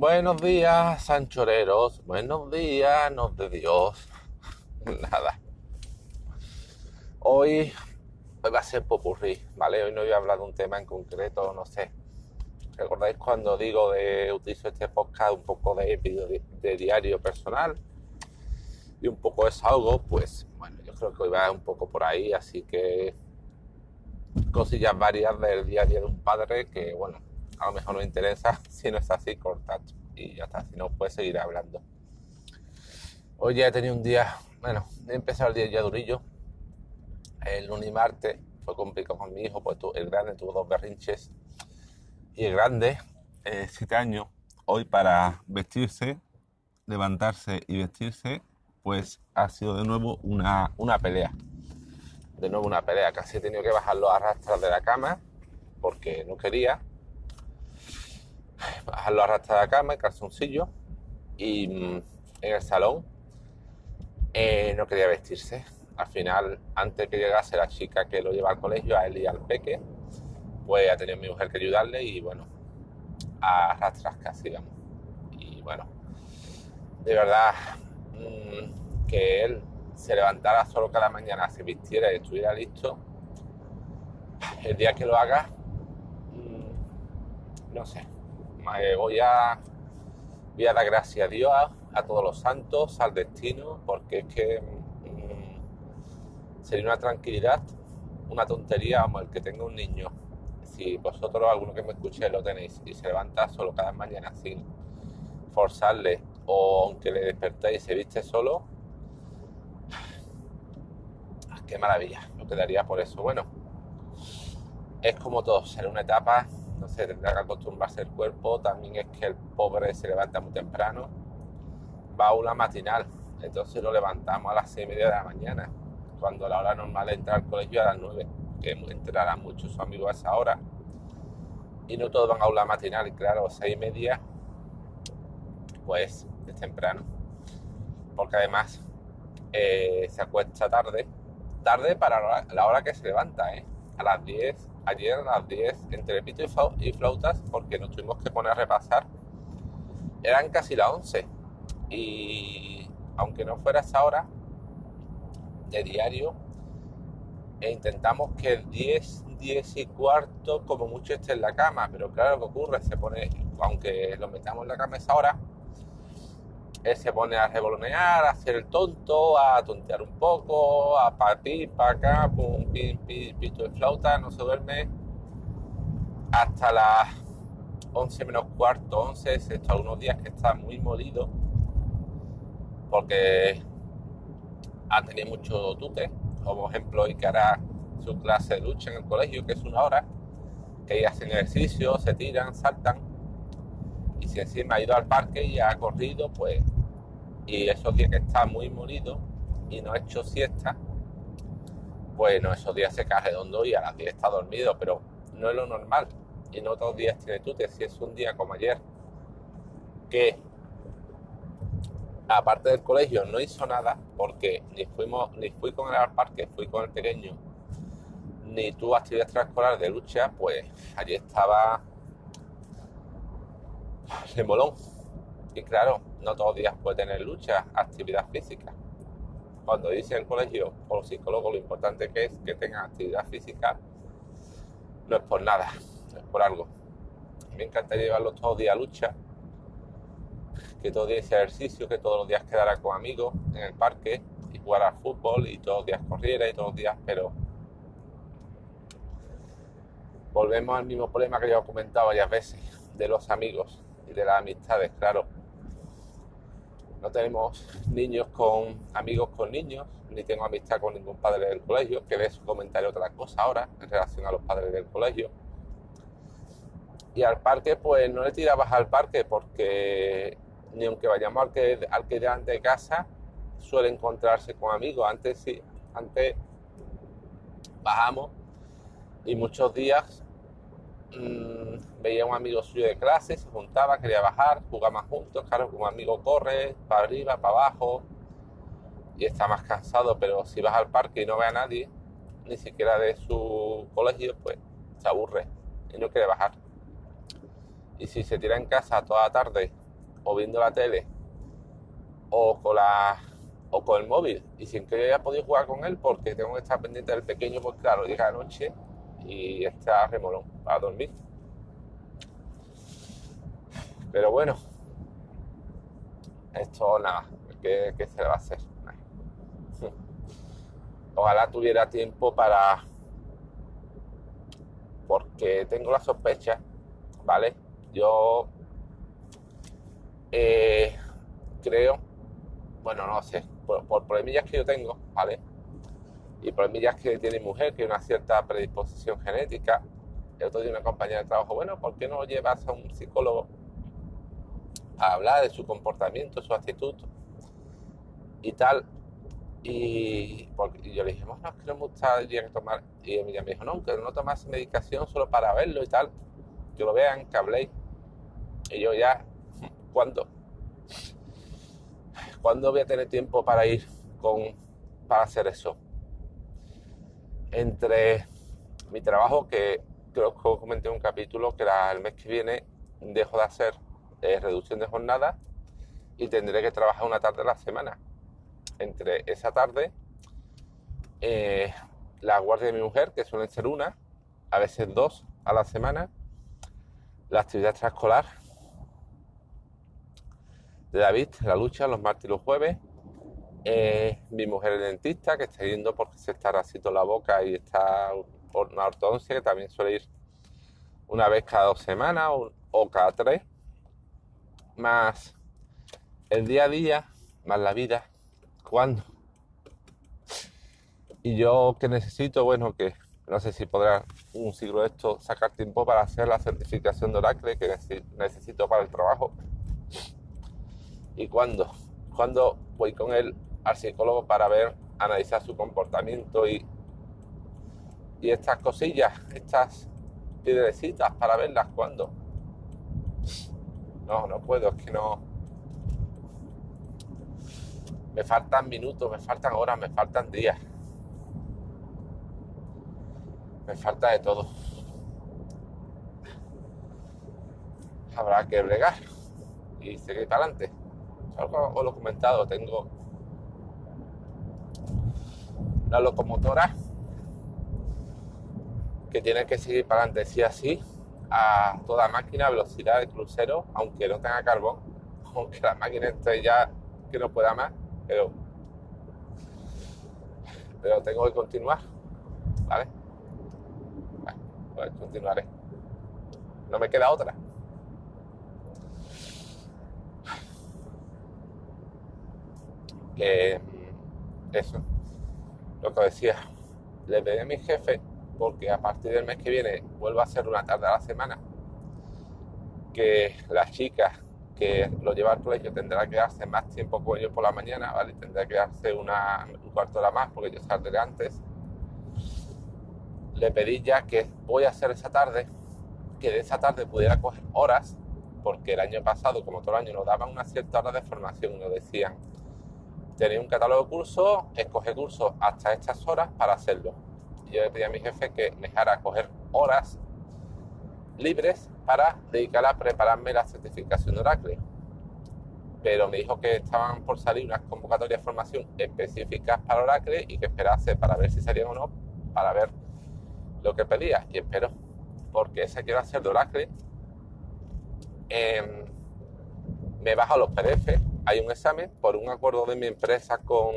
Buenos días, sanchoreros. Buenos días, nos de Dios. Nada. Hoy, hoy va a ser popurrí, ¿vale? Hoy no voy a hablar de un tema en concreto, no sé. ¿Recordáis cuando digo de utilizo este podcast un poco de, de, diario personal y un poco de desahogo? Pues bueno, yo creo que hoy va un poco por ahí, así que cosillas varias del día a día de un padre que, bueno, a lo mejor no interesa, si no es así, cortad y ya está, si no, puedes seguir hablando. Hoy ya he tenido un día, bueno, he empezado el día ya durillo. El lunes y martes fue complicado con mi hijo, pues el grande tuvo dos berrinches y el grande, eh, siete años, hoy para vestirse, levantarse y vestirse, pues ha sido de nuevo una, una pelea. De nuevo una pelea, casi he tenido que bajarlo a rastras de la cama porque no quería bajarlo a de la cama, calzoncillo, y mm, en el salón eh, no quería vestirse. Al final, antes que llegase la chica que lo lleva al colegio, a él y al peque, pues ha tenido mi mujer que ayudarle y bueno, a rastras casi, digamos. Y bueno, de verdad, mmm, que él se levantara solo cada mañana, se vistiera y estuviera listo, el día que lo haga, mmm, no sé, voy a, voy a dar gracias a Dios, a, todos los santos, al destino, porque es que mmm, sería una tranquilidad, una tontería, como el que tenga un niño. Si vosotros, alguno que me escuche, lo tenéis y se levanta solo cada mañana sin forzarle, o aunque le despertéis y se viste solo, qué maravilla, lo quedaría por eso. Bueno, es como todo, será una etapa sé, tendrá que acostumbrarse el cuerpo. También es que el pobre se levanta muy temprano, va a una matinal, entonces lo levantamos a las seis y media de la mañana, cuando la hora normal es entrar al colegio a las nueve, que entrarán muchos amigos a esa hora. Y no todos van a aula matinal, claro, seis y media, pues es temprano. Porque además eh, se acuesta tarde, tarde para la hora que se levanta, ¿eh? a las 10 ayer a las 10 entre pito y flautas porque nos tuvimos que poner a repasar. Eran casi las 11 y aunque no fuera esa hora de diario, e intentamos que el 10, 10 y cuarto como mucho esté en la cama, pero claro, que ocurre, se pone, aunque lo metamos en la cama esa hora, él se pone a revolonear, a hacer el tonto, a tontear un poco, a partir para acá, pum, pim, pim, pito de flauta, no se duerme. Hasta las 11 menos cuarto, 11, excepto algunos días que está muy molido, porque ha tenido mucho tute, como ejemplo hoy que hará su clase de lucha en el colegio, que es una hora, que hacen ejercicio, se tiran, saltan, y si encima ha ido al parque y ha corrido, pues, y esos días que está muy molido y no ha hecho siesta, pues no, esos días se cae redondo y a las 10 está dormido, pero no es lo normal. Y no todos los días tiene tute, si es un día como ayer, que aparte del colegio no hizo nada, porque ni fuimos, ni fui con él al parque, fui con el pequeño, ni tuvo actividad extraescolar de lucha, pues allí estaba de molón. Y claro, no todos los días puede tener lucha, actividad física. Cuando dice el colegio o los psicólogos lo importante que es que tengan actividad física, no es por nada, es por algo. Me encantaría llevarlo todos los días a lucha, que todos los días ejercicio, que todos los días quedara con amigos en el parque y jugar al fútbol y todos los días corriera y todos los días, pero volvemos al mismo problema que ya he comentado varias veces de los amigos de las amistades, claro. No tenemos niños con amigos con niños, ni tengo amistad con ningún padre del colegio, que de su comentario otra cosa ahora en relación a los padres del colegio. Y al parque, pues no le tirabas al parque porque ni aunque vayamos al que, al que de casa, suele encontrarse con amigos. Antes sí, antes bajamos y muchos días mmm, veía a un amigo suyo de clase, se juntaba, quería bajar, jugaba juntos, claro, un amigo corre para arriba, para abajo y está más cansado, pero si vas al parque y no ve a nadie, ni siquiera de su colegio, pues se aburre y no quiere bajar. Y si se tira en casa toda la tarde o viendo la tele o con la o con el móvil y sin que yo haya podido jugar con él porque tengo que estar pendiente del pequeño porque claro llega la noche y está remolón para dormir pero bueno esto nada ¿qué, qué se le va a hacer? ojalá tuviera tiempo para porque tengo la sospecha vale yo eh, creo, bueno, no sé, por, por problemillas que yo tengo, ¿vale? Y problemillas que tiene mujer, que hay una cierta predisposición genética. El otro día una compañera de trabajo, bueno, ¿por qué no llevas a un psicólogo a hablar de su comportamiento, su actitud y tal? Y, yo le dije, bueno, es que no me gustaría tomar. Y ella me dijo, no, que no tomas medicación solo para verlo y tal. Que lo vean, que habléis. Y yo ya, ¿cuándo? ¿Cuándo voy a tener tiempo para ir con, para hacer eso? Entre mi trabajo, que creo que comenté en un capítulo, que el mes que viene dejo de hacer eh, reducción de jornada y tendré que trabajar una tarde a la semana. Entre esa tarde, eh, la guardia de mi mujer, que suelen ser una, a veces dos a la semana, la actividad extraescolar de David, la lucha, los martes y los jueves. Mi mujer es dentista, que está yendo porque se está rasito la boca y está por una ortodoncia, que también suele ir una vez cada dos semanas o, cada tres. Más el día a día, más la vida. ¿Cuándo? Y yo que necesito, bueno, que no sé si podrá un siglo de esto sacar tiempo para hacer la certificación de Oracle que necesito para el trabajo ¿Y cuándo? ¿Cuándo voy con él al psicólogo para ver, analizar su comportamiento y, y estas cosillas, estas piedrecitas para verlas cuándo? No, no puedo, es que no. Me faltan minutos, me faltan horas, me faltan días. Me falta de todo. Habrá que bregar y seguir para adelante os lo he comentado, tengo una locomotora que tiene que seguir para adelante, sí así, a toda máquina, velocidad de crucero, aunque no tenga carbón, aunque la máquina esté ya que no pueda más, pero, pero tengo que continuar, ¿vale? pues continuaré. No me queda otra. eso, lo que decía, le pedí a mi jefe, porque a partir del mes que viene vuelvo a hacer una tarde a la semana, que las chicas que lo lleva al colegio tendrá que darse más tiempo con ellos por la mañana, ¿vale? Tendrá que darse una, un cuarto de hora más porque yo saldré antes. Le pedí ya que voy a hacer esa tarde, que de esa tarde pudiera coger horas, porque el año pasado, como todo el año, nos daban una cierta hora de formación, nos decían, tenía un catálogo de cursos, escoge cursos hasta estas horas para hacerlo. yo le pedí a mi jefe que me dejara coger horas libres para dedicar a prepararme la certificación de Oracle. Pero me dijo que estaban por salir unas convocatorias de formación específicas para Oracle y que esperase para ver si salían o no, para ver lo que pedía. Y espero, porque ese quiero hacer de Oracle. Eh, me bajo los PDF hay un examen por un acuerdo de mi empresa con,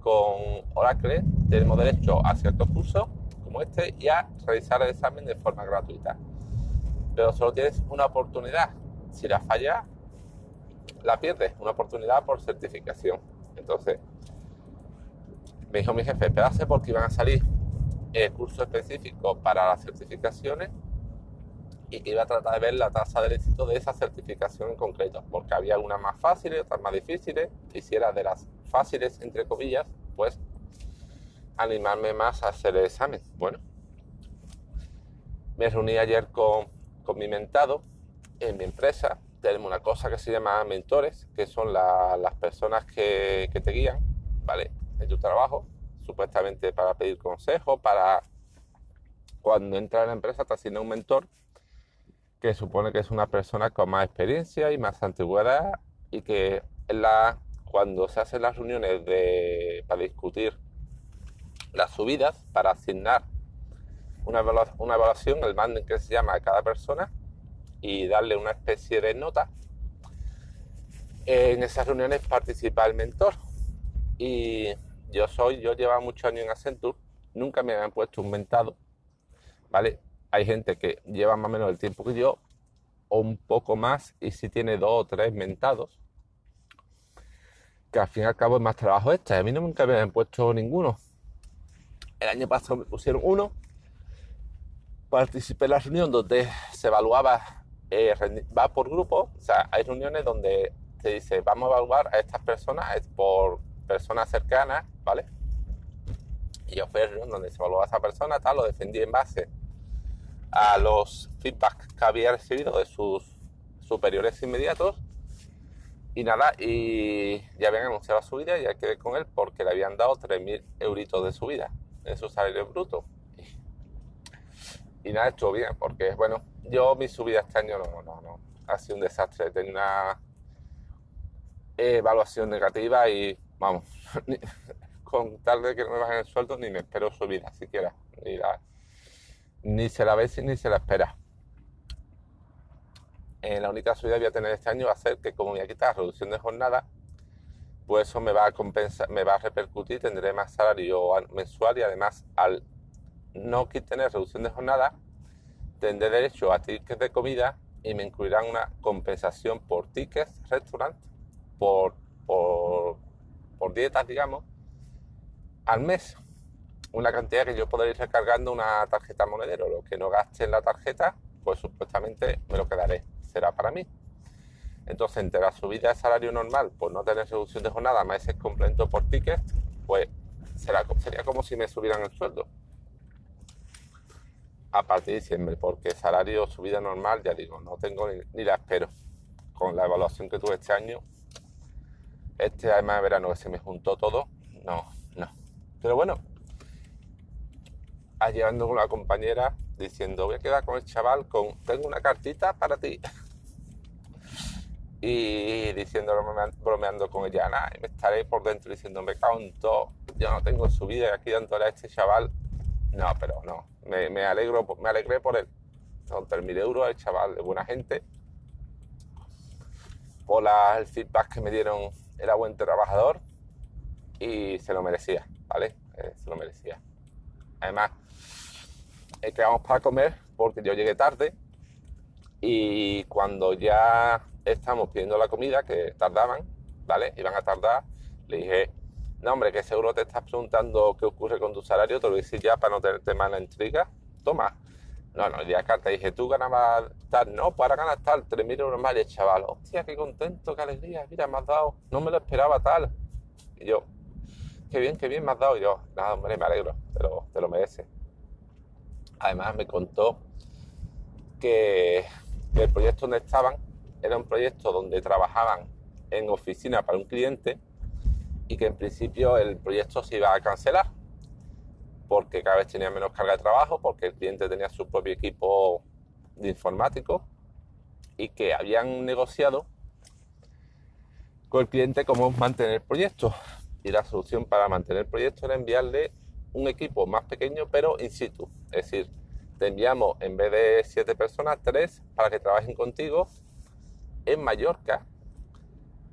con Oracle, tenemos derecho a ciertos cursos como este y a realizar el examen de forma gratuita. Pero solo tienes una oportunidad. Si la falla, la pierdes. Una oportunidad por certificación. Entonces, me dijo mi jefe, espérase porque iban a salir el curso específico para las certificaciones y que iba a tratar de ver la tasa de éxito de esa certificación en concreto, porque había unas más fáciles, otras más difíciles, y si era de las fáciles, entre comillas, pues animarme más a hacer el examen. Bueno, me reuní ayer con, con mi mentado en mi empresa. Tenemos una cosa que se llama mentores, que son las personas que, que te guían, ¿vale? En tu trabajo, supuestamente para pedir consejo, para cuando entra en la empresa te asigna un mentor que supone que es una persona con más experiencia y más antigüedad y que cuando se hacen las reuniones de, para discutir las subidas, para asignar una, evaluación, el manden que se llama a cada persona y darle una especie de nota, en esas reuniones participa el mentor. Y yo soy, yo llevo muchos años en Accenture, nunca me habían puesto un mentado, ¿vale? Hay gente que lleva más o menos el tiempo que yo, o un poco más, y si tiene dos o tres mentados, que al fin y al cabo es más trabajo este. A mí no nunca me habían puesto ninguno. El año pasado me pusieron uno. Participé en la reunión donde se evaluaba, eh, va por grupo, o sea, hay reuniones donde se dice, vamos a evaluar a estas personas es por personas cercanas, ¿vale? Y yo fui a reunión donde se evaluaba a esa persona, tal, lo defendí en base a los feedbacks que había recibido de sus superiores inmediatos y nada, y ya habían anunciado su vida y ya quedé con él porque le habían dado 3.000 euritos de subida en su salario bruto. Y, nada, estuvo bien, porque bueno, yo mi subida este año no, no, no, ha sido un desastre. Tenía una evaluación negativa y vamos, con tal de que no me bajen el sueldo ni me espero subida siquiera. Ni, ni se la ve ni se la espera. Eh, la única subida que voy a tener este año va a ser que como voy a quitar reducción de jornada, pues eso me va a compensar, me va a repercutir, tendré más salario mensual y además al no tener reducción de jornada, tendré derecho a tickets de comida y me incluirán una compensación por tickets, restaurant, por, por, por dietas, digamos, al mes. Una cantidad que yo podré ir recargando una tarjeta monedero. Lo que no gaste en la tarjeta, pues supuestamente me lo quedaré será para mí. Entonces, entre la subida de salario normal, por no tener reducción de jornada, más ese complemento por ticket, pues será, sería como si me subieran el sueldo. A partir de diciembre, porque salario subida normal, ya digo, no tengo ni, la espero. Con la evaluación que tuve este año, este además de verano que se me juntó todo, no, no. Pero bueno, llevando con una compañera diciendo, voy a quedar con el chaval con, tengo una cartita para ti. y diciendo, bromeando con ella, y me estaré por dentro diciendo, me cago yo no tengo su vida aquí dándole a este chaval. No, pero no, me, alegro, me alegré por él. Son 3.000 euros el chaval de buena gente. Por el feedback que me dieron, era buen trabajador y se lo merecía, ¿vale? Eh, se lo merecía. Además, eh, quedamos para comer porque yo llegué tarde y cuando ya estamos pidiendo la comida, que tardaban, ¿vale? Iban a tardar, le dije, no hombre, que seguro te estás preguntando qué ocurre con tu salario, te lo voy a decir ya para no tenerte más la intriga, toma. No, no, ya carta, dije, tú ganabas tal, no, para ganar tal, 3.000 euros más, y el chaval, hostia, qué contento, qué alegría, mira, me has dado, no me lo esperaba tal. Y yo, qué bien, qué bien me has dado, y yo, nada, hombre, me alegro, te lo, te lo mereces. Además me contó que el proyecto donde estaban era un proyecto donde trabajaban en oficina para un cliente y que en principio el proyecto se iba a cancelar porque cada vez tenía menos carga de trabajo, porque el cliente tenía su propio equipo de informático y que habían negociado con el cliente cómo mantener el proyecto. Y la solución para mantener el proyecto era enviarle un equipo más pequeño pero in situ. Es decir, te enviamos en vez de siete personas, tres para que trabajen contigo en Mallorca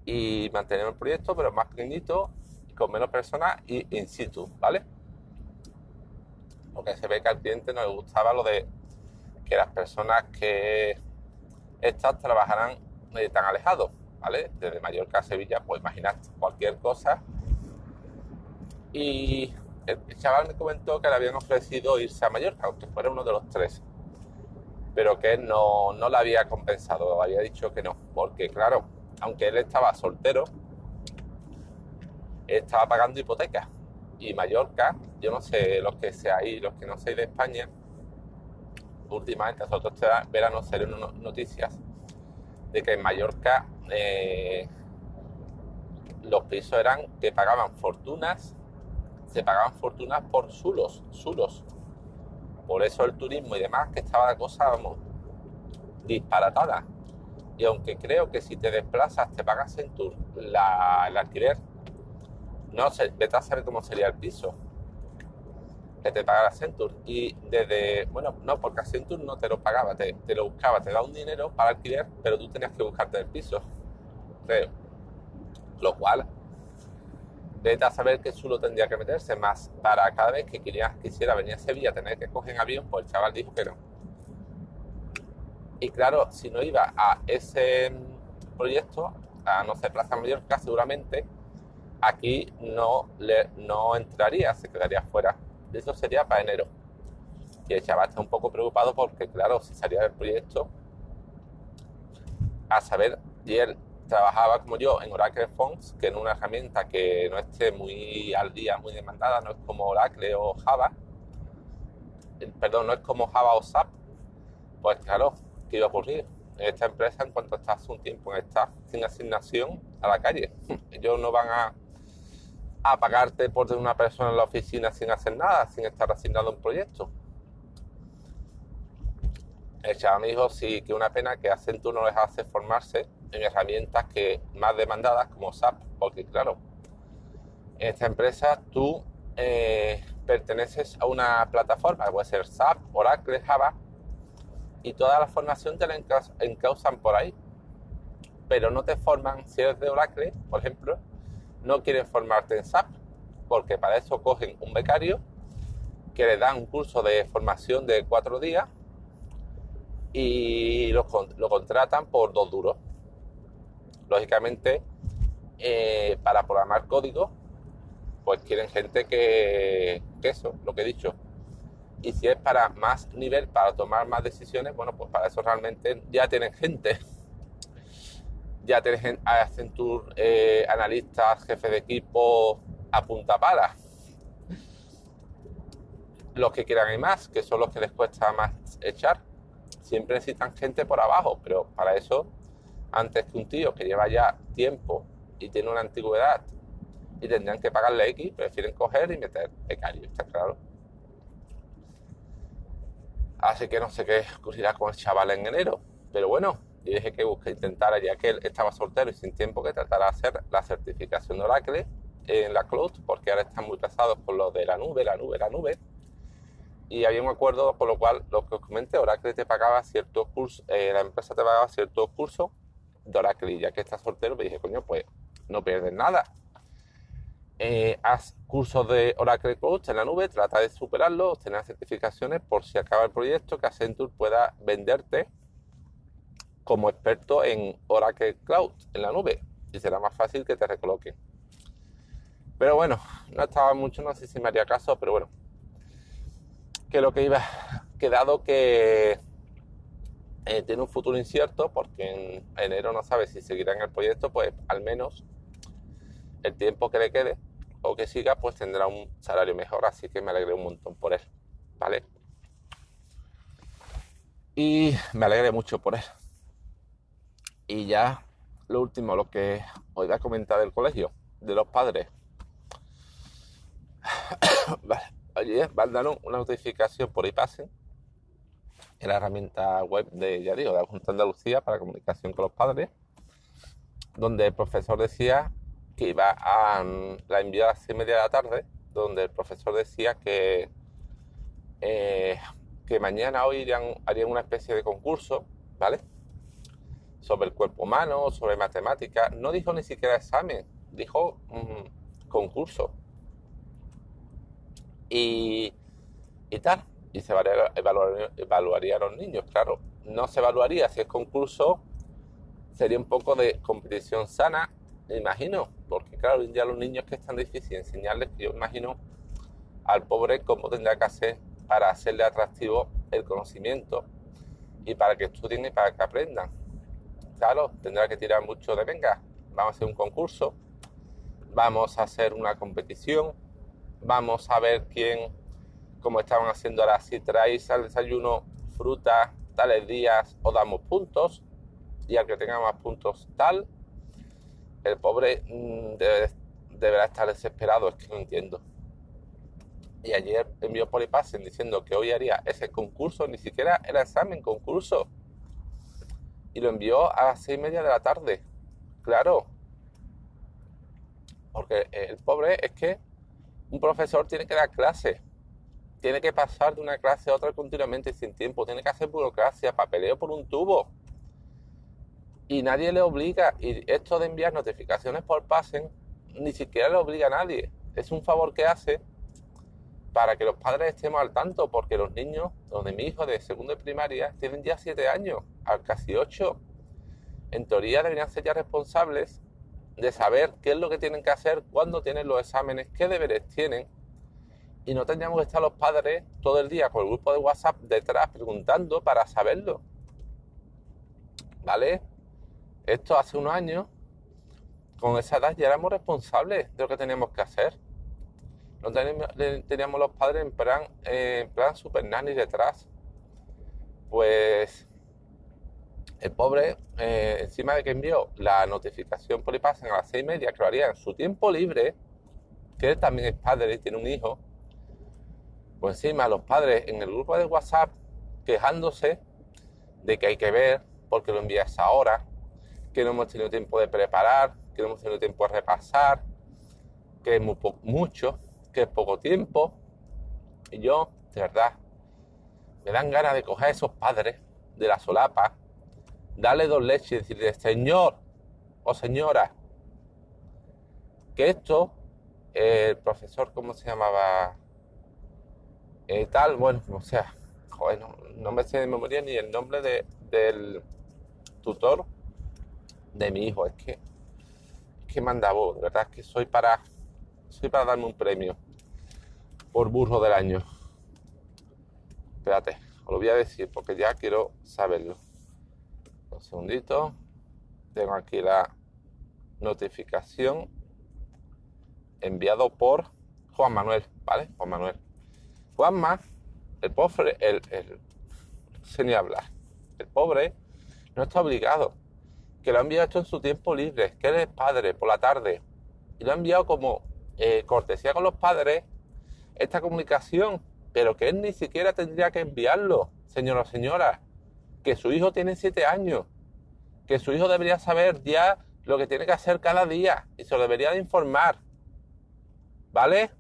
y mantenemos el proyecto pero más pequeñito, con menos personas y in situ, ¿vale? Porque se ve que al cliente no le gustaba lo de que las personas que estas trabajaran eh, tan alejados, ¿vale? Desde Mallorca a Sevilla, pues imaginad cualquier cosa. Y el chaval me comentó que le habían ofrecido irse a Mallorca, aunque fuera uno de los tres, pero que no, no le había compensado, había dicho que no, porque claro, aunque él estaba soltero, estaba pagando hipoteca. Y Mallorca, yo no sé los que seáis, los que no seáis de España, últimamente nosotros este verano salieron noticias de que en Mallorca eh, los pisos eran que pagaban fortunas se pagaban fortunas por sulos, sulos. Por eso el turismo y demás, que estaba la cosa, vamos, disparatada. Y aunque creo que si te desplazas te pagas en tu la, el alquiler, no sé, vete a saber cómo sería el piso que te paga la Accenture. Y desde, bueno, no, porque Accenture no te lo pagaba, te, te, lo buscaba, te da un dinero para alquiler, pero tú tenías que buscarte el piso. Creo. Lo cual, vete a saber que solo tendría que meterse más para cada vez que quería, quisiera venir a Sevilla tener que coger avión, pues el chaval dijo que no. Y claro, si no iba a ese proyecto, a no sé, Plaza Mallorca, seguramente aquí no, le, no entraría, se quedaría fuera. Eso sería para enero. Y el chaval está un poco preocupado porque, claro, si salía del proyecto, a saber, y él trabajaba como yo en Oracle Fonts, que en una herramienta que no esté muy al día, muy demandada, no es como Oracle o Java, perdón, no es como Java o SAP, pues claro, ¿qué iba a ocurrir? En esta empresa, en cuanto estás un tiempo en esta sin asignación a la calle, ellos no van a, a pagarte por tener una persona en la oficina sin hacer nada, sin estar asignado a un proyecto. El chaval me dijo, sí, que una pena que Accenture no les hace formarse en herramientas que más demandadas como SAP, porque claro, en esta empresa tú eh, perteneces a una plataforma, puede ser SAP, Oracle, Java, y toda la formación te la encausan por ahí, pero no te forman, si eres de Oracle, por ejemplo, no quieren formarte en SAP, porque para eso cogen un becario que le dan un curso de formación de cuatro días y lo, lo contratan por dos duros. Lógicamente, eh, para programar código, pues quieren gente que, que eso, lo que he dicho, y si es para más nivel, para tomar más decisiones, bueno, pues para eso realmente ya tienen gente. Ya tienen Accenture, eh, analistas, jefe de equipo, a punta pala. Los que quieran y más, que son los que les cuesta más echar. Siempre necesitan gente por abajo, pero para eso, antes que un tío que lleva ya tiempo y tiene una antigüedad y tendrían que pagarle X, prefieren coger y meter becario, está claro. Así que no sé qué ocurrirá con el chaval en enero. Pero bueno, yo dije que busque intentara, ya que él estaba soltero y sin tiempo, que tratara de hacer la certificación de Oracle en la cloud, porque ahora están muy pesados con lo de la nube, la nube, la nube. Y había un acuerdo con lo cual, lo que os comenté, Oracle te pagaba ciertos cursos, eh, la empresa te pagaba ciertos cursos Y ya que estás soltero, me dije, coño, pues no pierdes nada eh, haz cursos de Oracle Coach en la nube, trata de superarlo, obtener certificaciones por si acaba el proyecto, que Accenture pueda venderte como experto en Oracle Cloud en la nube y será más fácil que te recoloquen. Pero bueno, no estaba mucho, no sé si me haría caso, pero bueno, que lo que iba, quedado que eh, tiene un futuro incierto porque en enero no sabe si seguirá en el proyecto, pues al menos el tiempo que le quede o que siga, pues tendrá un salario mejor, así que me alegré un montón por él, ¿vale? Y me alegré mucho por él. Y ya lo último, lo que os voy a comentar del colegio, de los padres. vale, ayer mandaron una notificación por iPassen en la herramienta web de, ya digo, de la Junta de Andalucía para comunicación con los padres, donde el profesor decía que iba a la envió a las seis y media de la tarde, donde el profesor decía que, eh, que mañana hoy harían una especie de concurso, ¿vale? Sobre el cuerpo humano, sobre matemáticas. No dijo ni siquiera examen, dijo concurso. Y, y tal. Y se evaluaría, a los niños, claro. No se evaluaría si es concurso, sería un poco de competición sana imagino, porque claro, ya los niños que están difíciles enseñarles, yo imagino al pobre cómo tendrá que hacer para hacerle atractivo el conocimiento y para que estudien y para que aprendan. Claro, tendrá que tirar mucho de venga, vamos a hacer un concurso, vamos a hacer una competición, vamos a ver quién, como estaban haciendo ahora, si traéis al desayuno fruta tales días os damos puntos y al que tenga más puntos tal el pobre mm, deberá estar desesperado, es que no entiendo. Y ayer envió Polipassen diciendo que hoy haría ese concurso, ni siquiera era examen, concurso. y lo envió a las seis y media de la tarde. Claro. Porque el pobre es que un profesor tiene que dar clase. Tiene que pasar de una clase a otra continuamente sin tiempo. Tiene que hacer burocracia, papeleo por un tubo. Y nadie le obliga. Y esto de enviar notificaciones por pasen, ni siquiera le obliga a nadie. Es un favor que hace para que los padres estemos al tanto, porque los niños, donde mi hijo de segundo de primaria, tienen ya siete años, al casi ocho. En teoría deberían ser ya responsables de saber qué es lo que tienen que hacer, cuándo tienen los exámenes, qué deberes tienen. Y no tendríamos que estar los padres todo el día con el grupo de WhatsApp detrás preguntando para saberlo. ¿Vale? Esto hace unos años, con esa edad ya éramos responsables de lo que teníamos que hacer. No teníamos, los padres en plan, en plan super nanny detrás. Pues el pobre, eh, encima de que envió la notificación por a las seis y media, que lo haría en su tiempo libre, que él también es padre y tiene un hijo, pues encima los padres en el grupo de WhatsApp quejándose de que hay que ver porque lo envías ahora, que no hemos tenido tiempo de preparar, que no hemos tenido tiempo de repasar, que es mucho, que es poco tiempo. Y yo, de verdad, me dan ganas de coger a esos padres de la solapa, darle dos leches y decirle, señor o señora, que esto, el profesor, ¿cómo se llamaba? Eh, tal, bueno, o sea, joder, no, me sé de memoria ni el nombre de, del tutor de mi hijo, es que, es que de verdad es que soy para soy para darme un premio por burro del año. Espérate, os lo voy a decir porque ya quiero saberlo. Un segundito. Tengo aquí la notificación enviado por Juan Manuel, ¿vale? Juan Manuel. Juanma, el pobre, el, el, ni hablar. El pobre no está obligado. Que lo ha enviado en su tiempo libre, que es padre por la tarde. Y lo ha enviado como eh, cortesía con los padres esta comunicación, pero que él ni siquiera tendría que enviarlo, señora o señora, que su hijo tiene siete años, que su hijo debería saber ya lo que tiene que hacer cada día y se lo debería de informar. ¿Vale?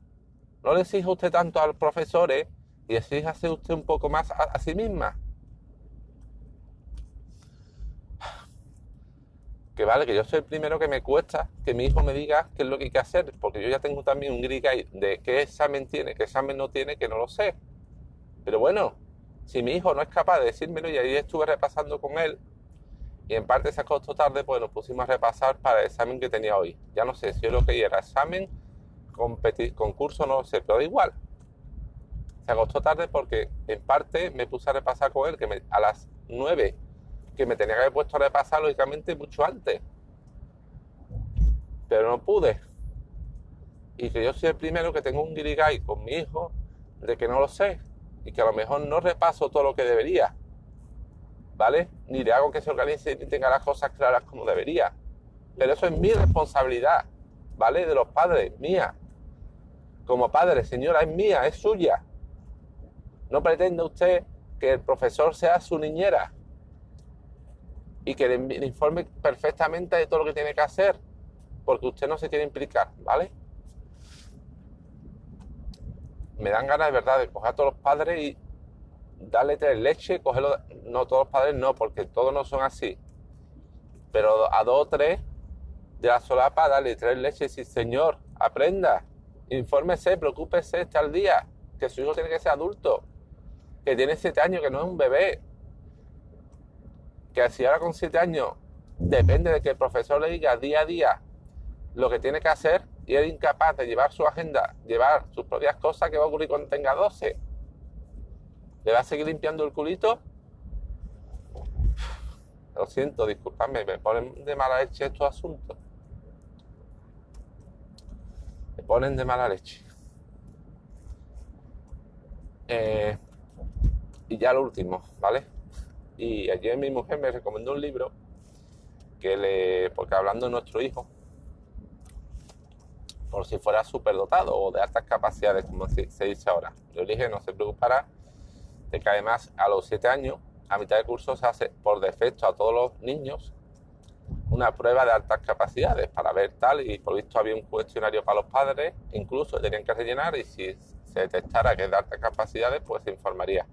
No le exija usted tanto a los profesores y exíjase usted un poco más a sí misma. que vale, que yo soy el primero que me cuesta que mi hijo me diga qué es lo que hay que hacer, porque yo ya tengo también un gris de qué examen tiene, qué examen no tiene, que no lo sé. Pero bueno, si mi hijo no es capaz de decírmelo y ahí estuve repasando con él, y en parte se acostó tarde, pues nos pusimos a repasar para el examen que tenía hoy. Ya no sé si yo lo que era examen, concurso, no sé, pero igual. Se acostó tarde porque en parte me puse a repasar con él, que a las 9 que me tenía que haber puesto a repasar lógicamente mucho antes. Pero no pude. Y que yo soy el primero que tengo un guirigay con mi hijo de que no lo sé. Y que a lo mejor no repaso todo lo que debería. ¿Vale? Ni le hago que se organice ni tenga las cosas claras como debería. Pero eso es mi responsabilidad. ¿Vale? De los padres, mía. Como padre, señora, es mía, es suya. No pretenda usted que el profesor sea su niñera y que le, informe perfectamente de todo lo que tiene que hacer, porque usted no se quiere implicar, ¿vale? Me dan ganas de verdad de coger a todos los padres y darle tres leche, cogerlo, no todos los padres no, porque todos no son así, pero a dos o tres de la solapa darle tres leches y decir, señor, aprenda, infórmese, preocúpese, está al día, que su hijo tiene que ser adulto, que tiene siete años, que no es un bebé, que si ahora con 7 años depende de que el profesor le diga día a día lo que tiene que hacer y es incapaz de llevar su agenda, llevar sus propias cosas, ¿qué va a ocurrir cuando tenga 12? ¿Le va a seguir limpiando el culito? Lo siento, disculpadme, me ponen de mala leche estos asuntos. Me ponen de mala leche. Eh, y ya lo último, ¿vale? Y ayer mi mujer me recomendó un libro que le, porque hablando de nuestro hijo, por si fuera superdotado o de altas capacidades, como se, dice ahora. Yo le dije, no se preocupará de que además a los 7 años a mitad de curso se hace por defecto a todos los niños una prueba de altas capacidades para ver tal y por visto había un cuestionario para los padres, incluso tenían que rellenar y si se detectara que es de altas capacidades pues se informaría.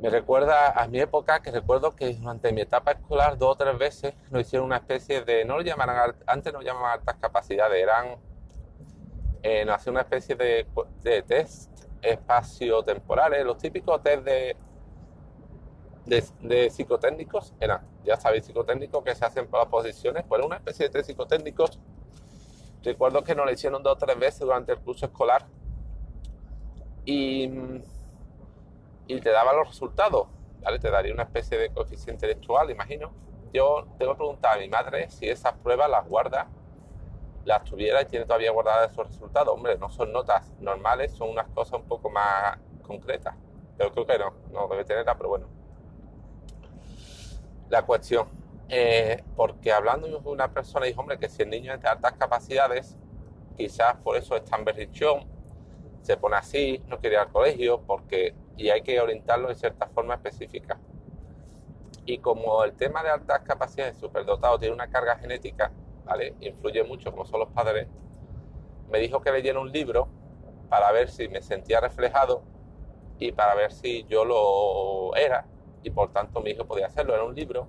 Me recuerda a mi época que recuerdo que durante mi etapa escolar dos o tres veces nos hicieron una especie de, no lo llamaban, antes no llamaban altas capacidades, eran, eh, nos hacían una especie de, de test espacio-temporales, los típicos test de, de, psicotécnicos, eran, ya sabéis, psicotécnicos que se hacen por las posiciones, pues una especie de test psicotécnicos. Recuerdo que nos lo hicieron dos o tres veces durante el curso escolar y y te daba los resultados, ¿vale? Te daría una especie de coeficiente intelectual, imagino. Yo tengo que preguntar a mi madre si esas pruebas las guarda, las tuviera y tiene todavía guardadas esos resultados. Hombre, no son notas normales, son unas cosas un poco más concretas. Pero creo que no, no debe tenerla, pero bueno. La cuestión, eh, porque hablando con una persona dijo, hombre, que si el niño es de altas capacidades, quizás por eso es tan berrichón, se pone así, no quiere ir al colegio, porque y hay que orientarlo de cierta forma específica. Y como el tema de altas capacidades superdotado tiene una carga genética, ¿vale? Influye mucho como son los padres, me dijo que leyera un libro para ver si me sentía reflejado y para ver si yo lo era y por tanto mi hijo podía hacerlo. Era un libro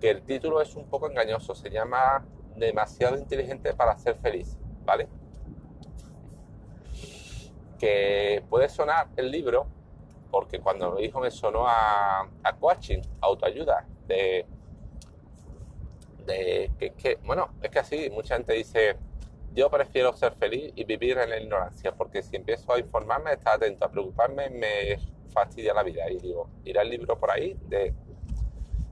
que el título es un poco engañoso, se llama Demasiado inteligente para ser feliz, ¿vale? que puede sonar el libro, porque cuando lo dijo me sonó a, coaching, autoayuda, de, de que, que, bueno, es que así mucha gente dice, yo prefiero ser feliz y vivir en la ignorancia, porque si empiezo a informarme, estar atento, a preocuparme, me fastidia la vida. Y digo, irá el libro por ahí de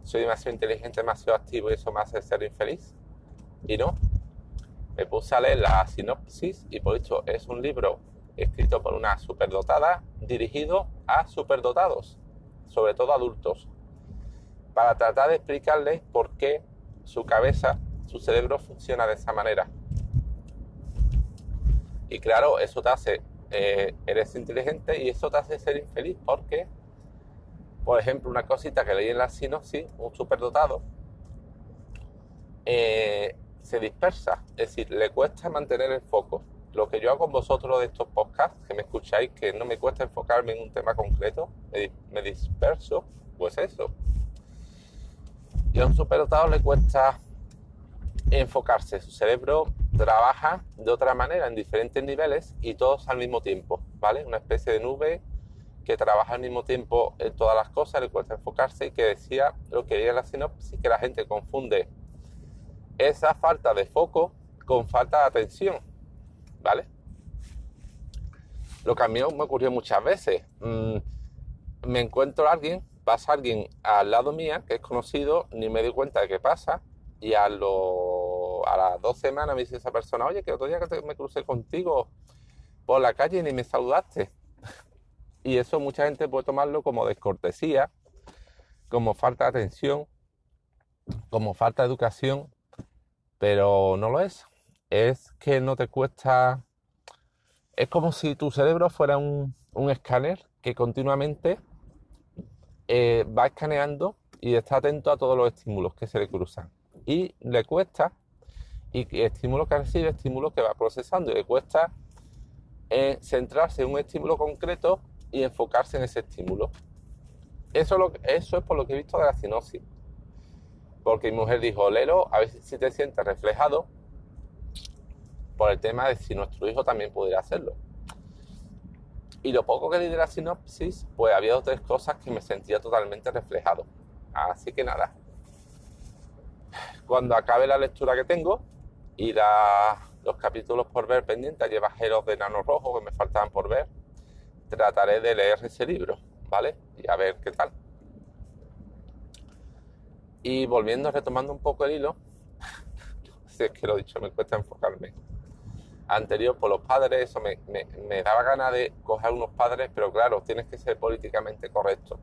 soy demasiado inteligente, demasiado activo y eso me hace ser infeliz. Y no, me puse a leer la sinopsis y por dicho es un libro escrito por una superdotada, dirigido a superdotados, sobre todo adultos, para tratar de explicarles por qué su cabeza, su cerebro funciona de esa manera. Y claro, eso te hace, eh, eres inteligente y eso te hace ser infeliz porque, por ejemplo, una cosita que leí en la sinopsis, un superdotado, eh, se dispersa, es decir, le cuesta mantener el foco. Lo que yo hago con vosotros de estos podcasts, que me escucháis, que no me cuesta enfocarme en un tema concreto, me, disperso, pues eso. Y a un superdotado le cuesta enfocarse, su cerebro trabaja de otra manera en diferentes niveles y todos al mismo tiempo, ¿vale? Una especie de nube que trabaja al mismo tiempo en todas las cosas, le cuesta enfocarse y que decía lo que decía en la sinopsis, que la gente confunde esa falta de foco con falta de atención. ¿vale? Lo que a mí me ocurrió muchas veces. Mm, me encuentro a alguien, pasa alguien al lado mía que es conocido, ni me doy cuenta de qué pasa, y a, lo, a las dos semanas me dice esa persona, oye, que otro día que me crucé contigo por la calle ni me saludaste. y eso mucha gente puede tomarlo como descortesía, como falta de atención, como falta de educación, pero no lo es es que no te cuesta... Es como si tu cerebro fuera un, escáner que continuamente eh, va escaneando y está atento a todos los estímulos que se le cruzan. Y le cuesta, y estímulo que recibe, estímulo que va procesando, y le cuesta eh, centrarse en un estímulo concreto y enfocarse en ese estímulo. Eso, eso es por lo que he visto de la sinopsis. Porque mi mujer dijo, Lelo, a ver si te sientes reflejado por el tema de si nuestro hijo también pudiera hacerlo. Y lo poco que leí de la sinopsis, pues había dos tres cosas que me sentía totalmente reflejado. Así que nada, cuando acabe la lectura que tengo y los capítulos por ver pendientes, hay bajeros de nano rojo que me faltaban por ver, trataré de leer ese libro, ¿vale? Y a ver qué tal. Y volviendo, retomando un poco el hilo, si es que lo he dicho, me cuesta enfocarme anterior por los padres, eso me, daba ganas de coger unos padres, pero claro, tienes que ser políticamente correcto.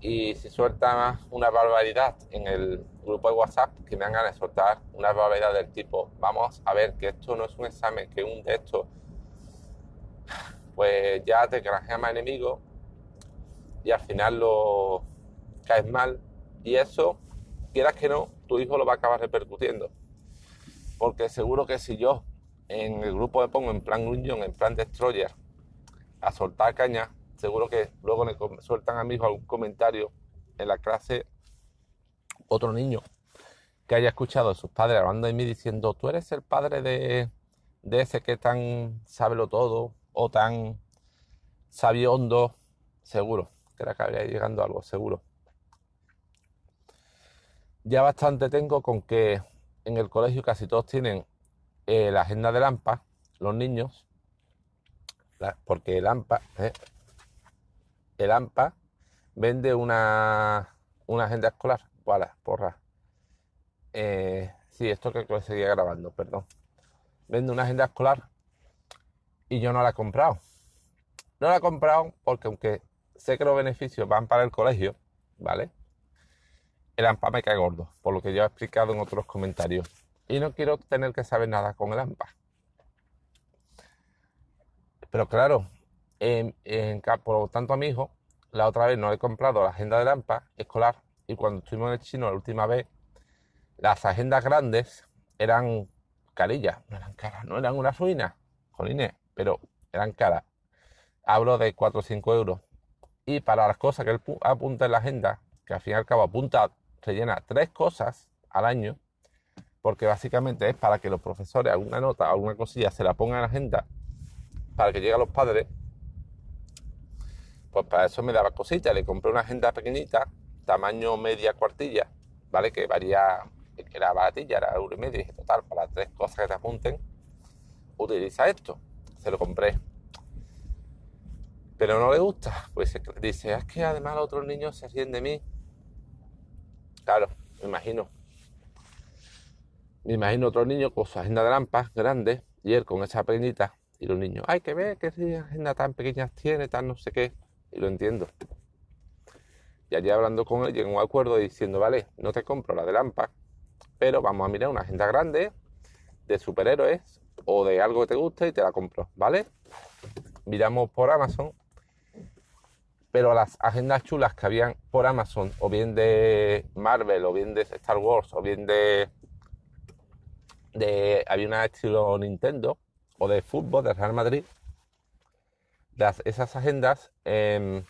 Y si suelta una barbaridad en el grupo de WhatsApp, que me hagan soltar una barbaridad del tipo, vamos a ver que esto no es un examen, que un estos, pues ya te granjea más enemigos, y al final lo caes mal y eso, quieras que no, tu hijo lo va a acabar repercutiendo. Porque seguro que si yo en el grupo me pongo en plan Union, en plan Destroyer, a soltar caña, seguro que luego me sueltan a mi hijo algún comentario en la clase, otro niño que haya escuchado a sus padres hablando de mí diciendo, tú eres el padre de, de ese que tan lo todo o tan sabiondo, seguro, que era que llegando algo, seguro. Ya bastante tengo con que en el colegio casi todos tienen eh, la agenda de AMPA, los niños, porque el AMPA, eh, el AMPA vende una, agenda escolar. Vale, porra. Eh, sí, esto que seguía grabando, perdón. Vende una agenda escolar y yo no la he comprado. No la he comprado porque aunque sé que los beneficios van para el colegio, ¿vale? El AMPA me cae gordo, por lo que ya he explicado en otros comentarios y no quiero tener que saber nada con el AMPA. Pero claro, en, por lo tanto a mi hijo, la otra vez no he comprado la agenda del AMPA escolar y cuando estuvimos en el chino la última vez, las agendas grandes eran carillas, no eran caras, no eran una ruina, jolines, pero eran caras. Hablo de 4 o 5 euros. Y para las cosas que él apunta en la agenda, que al fin y al cabo apunta, rellena tres cosas al año, porque básicamente es para que los profesores alguna nota, alguna cosilla se la pongan en la agenda para que llegue a los padres. Pues para eso me daba cosita, le compré una agenda pequeñita, tamaño media cuartilla, ¿vale? Que varía, que era baratilla, era euro y medio, y dije, total, para tres cosas que te apunten, utiliza esto. Se lo compré. Pero no le gusta, pues dice, es que además otros niños se ríen de mí. Claro, me imagino. Me imagino otro niño con su agenda de lampas grande y él con esa pequeñita y los niños, hay que ver qué agenda tan pequeñas tiene, tan no sé qué. Y lo entiendo. Y allí hablando con él, llegué a un acuerdo diciendo, vale, no te compro la de lampas, pero vamos a mirar una agenda grande de superhéroes o de algo que te guste y te la compro, ¿vale? Miramos por Amazon, pero las agendas chulas que habían por Amazon, o bien de Marvel, o bien de Star Wars, o bien de había una estilo Nintendo o de fútbol de Real Madrid. Esas agendas em,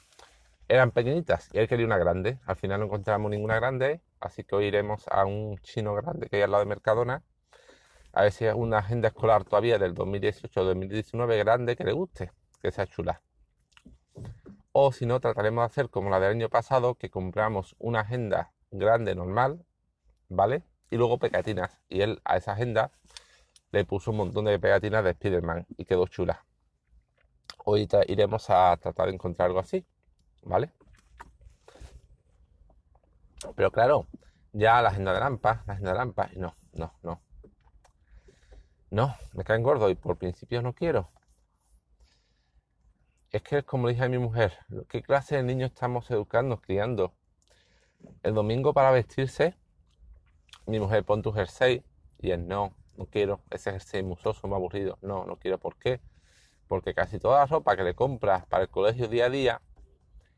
eran pequeñitas y él quería una grande. Al final no encontramos ninguna grande, así que hoy iremos a un chino grande que hay al lado de Mercadona. A ver si es una agenda escolar todavía del 2018 o 2019 grande que le guste, que sea chula. O si no, trataremos de hacer como la del año pasado, que compramos una agenda grande normal, ¿vale? y luego pegatinas. Y él a esa agenda le puso un montón de pegatinas de Spider-Man y quedó chula. Hoy iremos a tratar de encontrar algo así, ¿vale? Pero claro, ya la agenda de lampas, la agenda de lampas, no, no, no. No, me caen gordo y por principio no quiero. Es que, como dije a mi mujer, ¿qué clase de niños estamos educando, criando? El domingo para vestirse mi mujer pon tu jersey y él no, no quiero, ese jersey musoso, muy aburrido, no, no quiero, ¿por qué? Porque casi toda la ropa que le compras para el colegio día a día,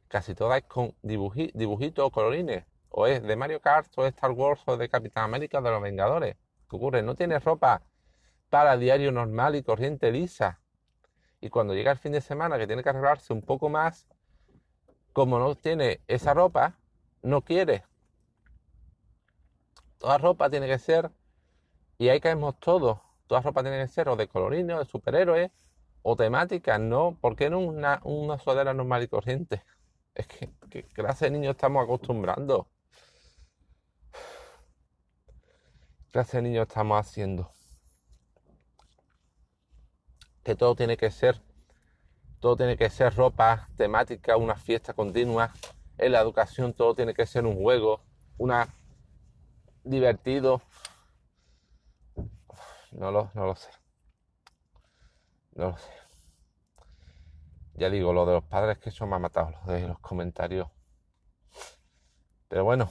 casi toda es con dibujitos o colorines, o es de Mario Kart, o de Star Wars, o de Capitán América, o de los Vengadores. ¿Qué ocurre? No tiene ropa para diario normal y corriente lisa. Y cuando llega el fin de semana que tiene que arreglarse un poco más, como no tiene esa ropa, no quiere. Toda ropa tiene que ser, y ahí caemos todos, toda ropa tiene que ser o de colorines, o de superhéroes, o temáticas, ¿no? ¿Por qué no una, una sudadera normal y corriente? Es que, ¿qué clase de niños estamos acostumbrando? ¿Qué clase de niños estamos haciendo? Que todo tiene que ser, todo tiene que ser ropa temática, una fiesta continua. En la educación todo tiene que ser un juego, una divertido. No lo, no lo sé. No lo sé. Ya digo, lo de los padres que eso me ha matado, lo de los comentarios. Pero bueno.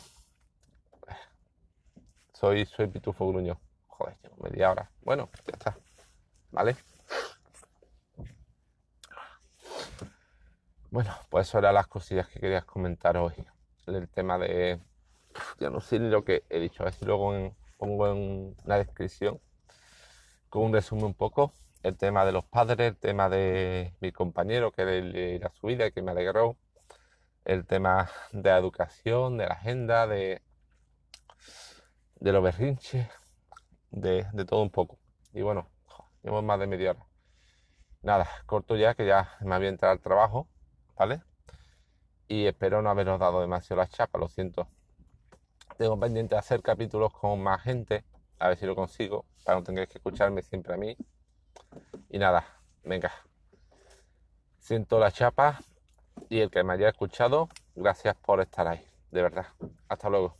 Soy, soy pitufo gruño. Joder, llevo media hora. Bueno, ya está. ¿Vale? Bueno, pues eso eran las cosillas que querías comentar hoy. El tema de... Ya no sé ni lo que he dicho, a ver si luego pongo en la descripción con un resumen un poco el tema de los padres, el tema de mi compañero que le su vida y que me alegró, el tema de la educación, de la agenda, de, los berrinches, de, todo un poco. Y bueno, llevamos más de media hora. Nada, corto ya que ya me había entrado al trabajo, ¿vale? Y espero no haberos dado demasiado la chapa, lo siento. Tengo pendiente hacer capítulos con más gente, a ver si lo consigo, para no tener que escucharme siempre a mí. Y nada, venga. Siento la chapa y el que me haya escuchado, gracias por estar ahí, de verdad. Hasta luego.